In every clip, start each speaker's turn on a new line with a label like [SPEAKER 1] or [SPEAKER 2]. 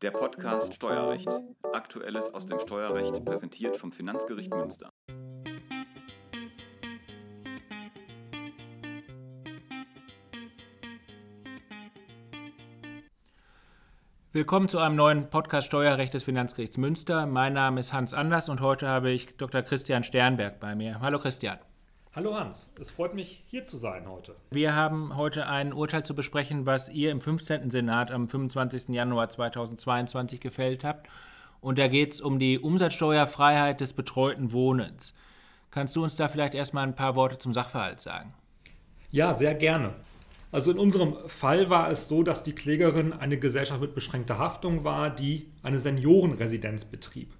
[SPEAKER 1] Der Podcast Steuerrecht. Aktuelles aus dem Steuerrecht präsentiert vom Finanzgericht Münster.
[SPEAKER 2] Willkommen zu einem neuen Podcast Steuerrecht des Finanzgerichts Münster. Mein Name ist Hans Anders und heute habe ich Dr. Christian Sternberg bei mir. Hallo Christian.
[SPEAKER 3] Hallo Hans, es freut mich, hier zu sein heute.
[SPEAKER 2] Wir haben heute ein Urteil zu besprechen, was ihr im 15. Senat am 25. Januar 2022 gefällt habt. Und da geht es um die Umsatzsteuerfreiheit des betreuten Wohnens. Kannst du uns da vielleicht erstmal ein paar Worte zum Sachverhalt sagen?
[SPEAKER 3] Ja, sehr gerne. Also in unserem Fall war es so, dass die Klägerin eine Gesellschaft mit beschränkter Haftung war, die eine Seniorenresidenz betrieb.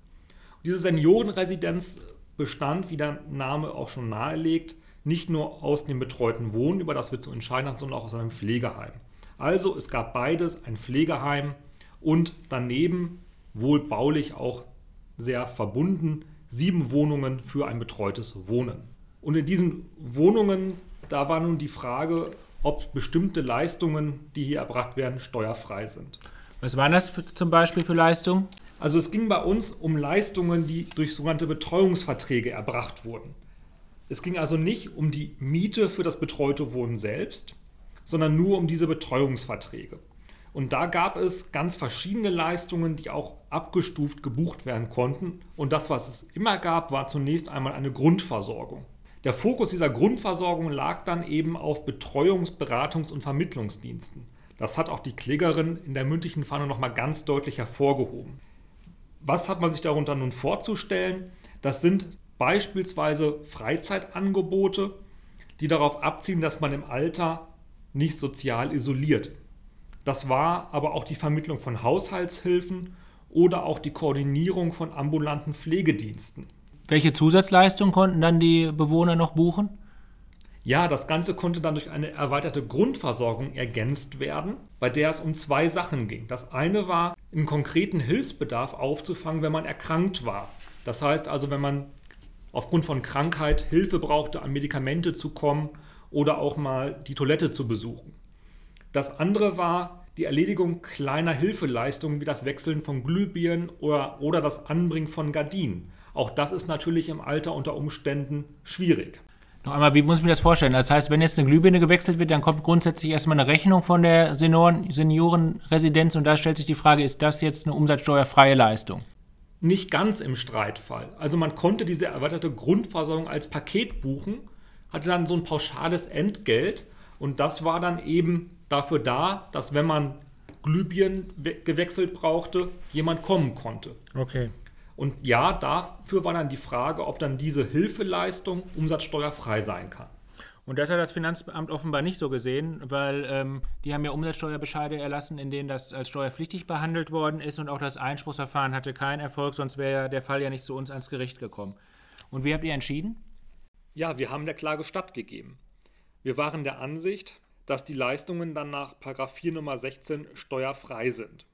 [SPEAKER 3] diese Seniorenresidenz bestand, wie der Name auch schon nahelegt, nicht nur aus dem betreuten Wohnen, über das wir zu entscheiden hatten, sondern auch aus einem Pflegeheim. Also es gab beides, ein Pflegeheim und daneben wohl baulich auch sehr verbunden, sieben Wohnungen für ein betreutes Wohnen. Und in diesen Wohnungen, da war nun die Frage, ob bestimmte Leistungen, die hier erbracht werden, steuerfrei sind.
[SPEAKER 2] Was waren das für, zum Beispiel für Leistungen?
[SPEAKER 3] Also es ging bei uns um Leistungen, die durch sogenannte Betreuungsverträge erbracht wurden. Es ging also nicht um die Miete für das betreute Wohnen selbst, sondern nur um diese Betreuungsverträge. Und da gab es ganz verschiedene Leistungen, die auch abgestuft gebucht werden konnten. Und das, was es immer gab, war zunächst einmal eine Grundversorgung. Der Fokus dieser Grundversorgung lag dann eben auf Betreuungs-, Beratungs- und Vermittlungsdiensten. Das hat auch die Klägerin in der mündlichen Fahndung nochmal ganz deutlich hervorgehoben. Was hat man sich darunter nun vorzustellen? Das sind beispielsweise Freizeitangebote, die darauf abzielen, dass man im Alter nicht sozial isoliert. Das war aber auch die Vermittlung von Haushaltshilfen oder auch die Koordinierung von ambulanten Pflegediensten.
[SPEAKER 2] Welche Zusatzleistungen konnten dann die Bewohner noch buchen?
[SPEAKER 3] Ja, das Ganze konnte dann durch eine erweiterte Grundversorgung ergänzt werden, bei der es um zwei Sachen ging. Das eine war, einen konkreten Hilfsbedarf aufzufangen, wenn man erkrankt war. Das heißt also, wenn man aufgrund von Krankheit Hilfe brauchte, an Medikamente zu kommen oder auch mal die Toilette zu besuchen. Das andere war die Erledigung kleiner Hilfeleistungen wie das Wechseln von Glühbirnen oder, oder das Anbringen von Gardinen. Auch das ist natürlich im Alter unter Umständen schwierig.
[SPEAKER 2] Noch einmal, wie muss ich mir das vorstellen? Das heißt, wenn jetzt eine Glühbirne gewechselt wird, dann kommt grundsätzlich erstmal eine Rechnung von der Senioren Seniorenresidenz und da stellt sich die Frage, ist das jetzt eine umsatzsteuerfreie Leistung?
[SPEAKER 3] Nicht ganz im Streitfall. Also man konnte diese erweiterte Grundversorgung als Paket buchen, hatte dann so ein pauschales Entgelt und das war dann eben dafür da, dass wenn man Glühbirnen gewechselt brauchte, jemand kommen konnte.
[SPEAKER 2] Okay.
[SPEAKER 3] Und ja, dafür war dann die Frage, ob dann diese Hilfeleistung umsatzsteuerfrei sein kann.
[SPEAKER 2] Und das hat das Finanzamt offenbar nicht so gesehen, weil ähm, die haben ja Umsatzsteuerbescheide erlassen, in denen das als steuerpflichtig behandelt worden ist und auch das Einspruchsverfahren hatte keinen Erfolg, sonst wäre der Fall ja nicht zu uns ans Gericht gekommen. Und wie habt ihr entschieden?
[SPEAKER 3] Ja, wir haben der Klage stattgegeben. Wir waren der Ansicht, dass die Leistungen dann nach 4 Nummer 16 steuerfrei sind.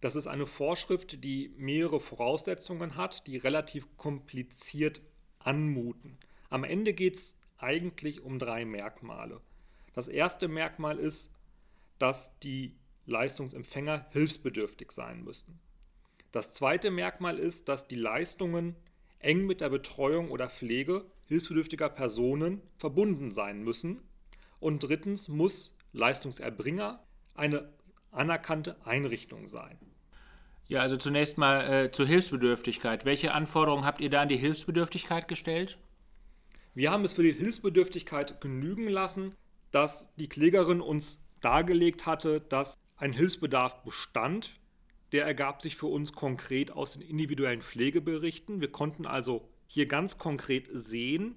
[SPEAKER 3] Das ist eine Vorschrift, die mehrere Voraussetzungen hat, die relativ kompliziert anmuten. Am Ende geht es eigentlich um drei Merkmale. Das erste Merkmal ist, dass die Leistungsempfänger hilfsbedürftig sein müssen. Das zweite Merkmal ist, dass die Leistungen eng mit der Betreuung oder Pflege hilfsbedürftiger Personen verbunden sein müssen. Und drittens muss Leistungserbringer eine anerkannte Einrichtung sein.
[SPEAKER 2] Ja, also zunächst mal äh, zur Hilfsbedürftigkeit. Welche Anforderungen habt ihr da an die Hilfsbedürftigkeit gestellt?
[SPEAKER 3] Wir haben es für die Hilfsbedürftigkeit genügen lassen, dass die Klägerin uns dargelegt hatte, dass ein Hilfsbedarf bestand. Der ergab sich für uns konkret aus den individuellen Pflegeberichten. Wir konnten also hier ganz konkret sehen,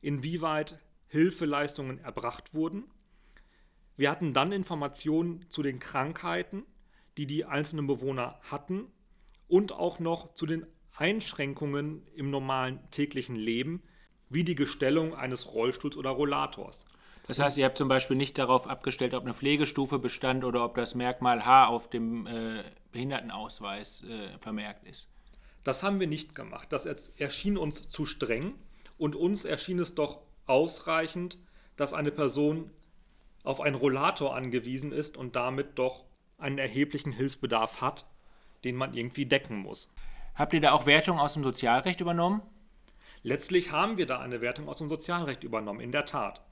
[SPEAKER 3] inwieweit Hilfeleistungen erbracht wurden. Wir hatten dann Informationen zu den Krankheiten, die die einzelnen Bewohner hatten und auch noch zu den Einschränkungen im normalen täglichen Leben, wie die Gestellung eines Rollstuhls oder Rollators.
[SPEAKER 2] Das heißt, ihr habt zum Beispiel nicht darauf abgestellt, ob eine Pflegestufe bestand oder ob das Merkmal H auf dem äh, Behindertenausweis äh, vermerkt ist.
[SPEAKER 3] Das haben wir nicht gemacht. Das erschien uns zu streng und uns erschien es doch ausreichend, dass eine Person auf einen Rollator angewiesen ist und damit doch einen erheblichen Hilfsbedarf hat den man irgendwie decken muss.
[SPEAKER 2] Habt ihr da auch Wertungen aus dem Sozialrecht übernommen?
[SPEAKER 3] Letztlich haben wir da eine Wertung aus dem Sozialrecht übernommen, in der Tat.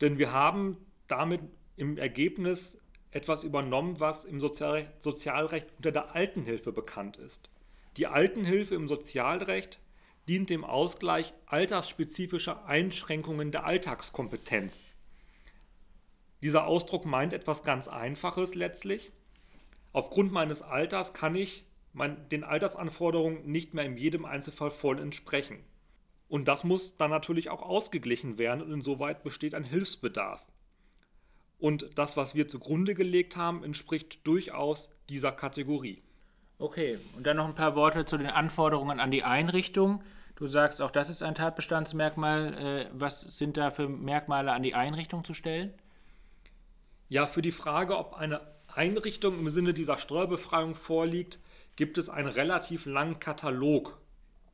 [SPEAKER 3] Denn wir haben damit im Ergebnis etwas übernommen, was im Sozialrecht, Sozialrecht unter der Altenhilfe bekannt ist. Die Altenhilfe im Sozialrecht dient dem Ausgleich altersspezifischer Einschränkungen der Alltagskompetenz. Dieser Ausdruck meint etwas ganz Einfaches letztlich. Aufgrund meines Alters kann ich mein, den Altersanforderungen nicht mehr in jedem Einzelfall voll entsprechen. Und das muss dann natürlich auch ausgeglichen werden und insoweit besteht ein Hilfsbedarf. Und das, was wir zugrunde gelegt haben, entspricht durchaus dieser Kategorie.
[SPEAKER 2] Okay, und dann noch ein paar Worte zu den Anforderungen an die Einrichtung. Du sagst, auch das ist ein Tatbestandsmerkmal. Äh, was sind da für Merkmale an die Einrichtung zu stellen?
[SPEAKER 3] Ja, für die Frage, ob eine Einrichtung im Sinne dieser Steuerbefreiung vorliegt, gibt es einen relativ langen Katalog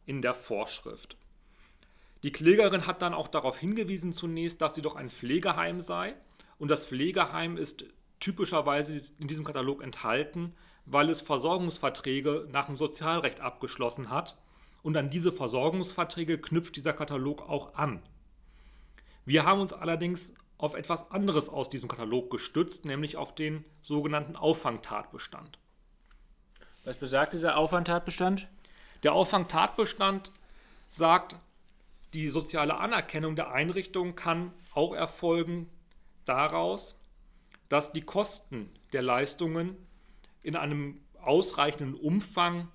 [SPEAKER 3] in der Vorschrift. Die Klägerin hat dann auch darauf hingewiesen zunächst, dass sie doch ein Pflegeheim sei und das Pflegeheim ist typischerweise in diesem Katalog enthalten, weil es Versorgungsverträge nach dem Sozialrecht abgeschlossen hat und an diese Versorgungsverträge knüpft dieser Katalog auch an. Wir haben uns allerdings auf etwas anderes aus diesem Katalog gestützt, nämlich auf den sogenannten Auffangtatbestand.
[SPEAKER 2] Was besagt dieser Auffangtatbestand?
[SPEAKER 3] Der Auffangtatbestand sagt, die soziale Anerkennung der Einrichtung kann auch erfolgen daraus, dass die Kosten der Leistungen in einem ausreichenden Umfang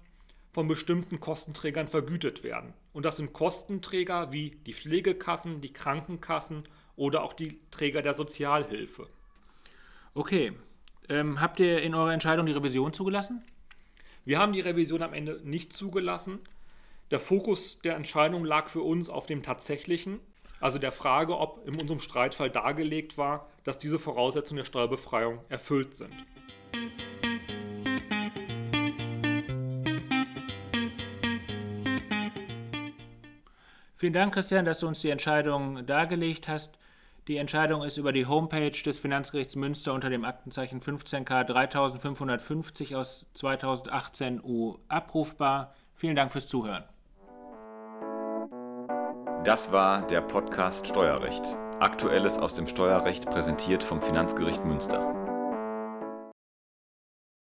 [SPEAKER 3] von bestimmten Kostenträgern vergütet werden. Und das sind Kostenträger wie die Pflegekassen, die Krankenkassen oder auch die Träger der Sozialhilfe.
[SPEAKER 2] Okay. Ähm, habt ihr in eurer Entscheidung die Revision zugelassen?
[SPEAKER 3] Wir haben die Revision am Ende nicht zugelassen. Der Fokus der Entscheidung lag für uns auf dem tatsächlichen, also der Frage, ob in unserem Streitfall dargelegt war, dass diese Voraussetzungen der Steuerbefreiung erfüllt sind.
[SPEAKER 2] Vielen Dank, Christian, dass du uns die Entscheidung dargelegt hast. Die Entscheidung ist über die Homepage des Finanzgerichts Münster unter dem Aktenzeichen 15K 3550 aus 2018 U abrufbar. Vielen Dank fürs Zuhören.
[SPEAKER 1] Das war der Podcast Steuerrecht. Aktuelles aus dem Steuerrecht präsentiert vom Finanzgericht Münster.